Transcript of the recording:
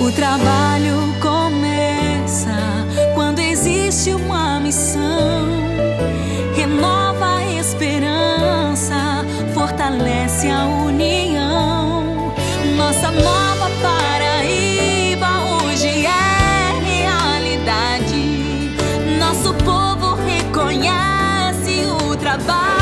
O trabalho começa quando existe uma missão. Renova a esperança, fortalece a união. Nossa nova Paraíba hoje é realidade. Nosso povo reconhece o trabalho.